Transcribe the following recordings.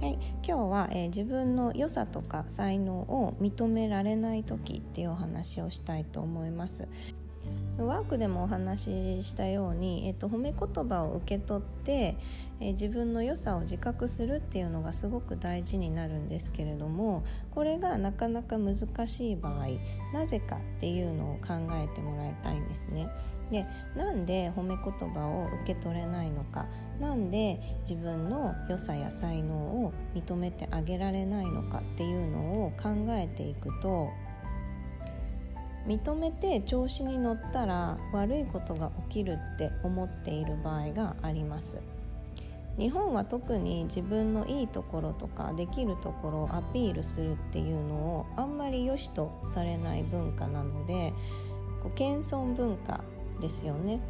はい今日は、えー自分の良さとか才能を認められない時っていうお話をしたいと思います。ワークでもお話ししたように、えっと、褒め言葉を受け取って、え自分の良さを自覚するっていうのがすごく大事になるんですけれどもこれがなかなか難しい場合なぜかっていうのを考えてもらいたいんですね。でなんで褒め言葉を受け取れないのかなんで自分の良さや才能を認めてあげられないのかっていうのを考えていくと認めて調子に乗ったら悪いことが起きるって思っている場合があります。日本は特に自分のいいところとかできるところをアピールするっていうのをあんまり良しとされない文化なのでこう謙遜文化ですよね。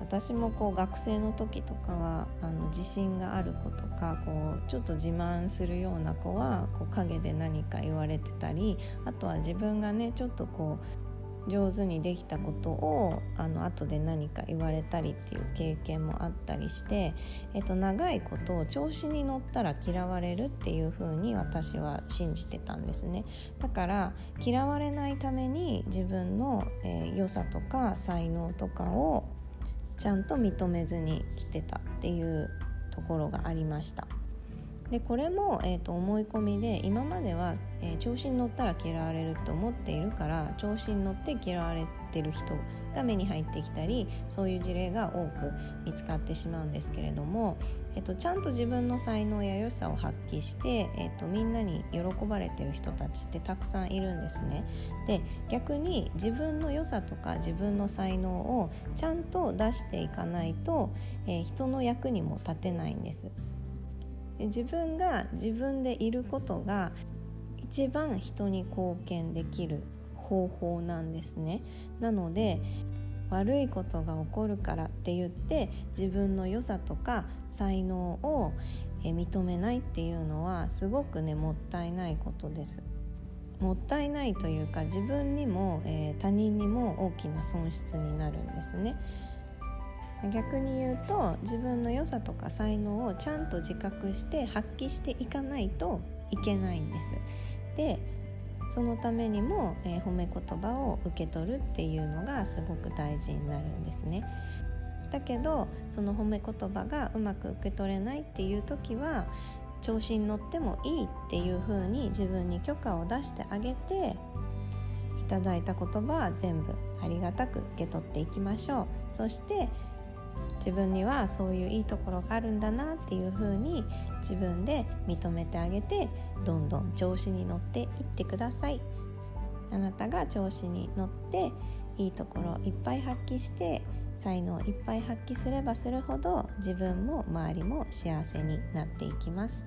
私もこう学生の時とかはあの自信がある子とかこうちょっと自慢するような子はこう陰で何か言われてたりあとは自分がねちょっとこう上手にできたことをあの後で何か言われたりっていう経験もあったりして、えっと、長いことを調子に乗ったら嫌われるっていう風に私は信じてたんですね。だから嫌われないために自分の、えー良さとか才能とかをちゃんと認めずに来てたっていうところがありました。でこれも、えー、と思い込みで今までは、えー調子に乗ったら嫌われると思っているから調子に乗って嫌われてる人が目に入ってきたりそういう事例が多く見つかってしまうんですけれども、えー、とちゃんと自分の才能や良さを発揮して、えー、とみんなに喜ばれてる人たちってたくさんいるんですね。で逆に自分の良さとか自分の才能をちゃんと出していかないと、えー人の役にも立てないんです。で自分が自分でいることが一番人に貢献できる方法なんですね。なので悪いことが起こるからって言って自分の良さとか才能を認めないっていうのはすごくねもったいないことです。もったいないというか自分にも、えー他人にも大きな損失になるんですね。逆に言うと自分の良さとか才能をちゃんと自覚して発揮していかないといけないんです。でそのためにも、えー褒め言葉を受け取るっていうのがすごく大事になるんですね。だけどその褒め言葉がうまく受け取れないっていう時は調子に乗ってもいいっていう風に自分に許可を出してあげていただいた言葉は全部ありがたく受け取っていきましょうそして自分にはそういういいところがあるんだなっていう風に自分で認めてあげてどんどん調子に乗っていってください。あなたが調子に乗っていいところいっぱい発揮して才能をいっぱい発揮すればするほど自分も周りも幸せになっていきます。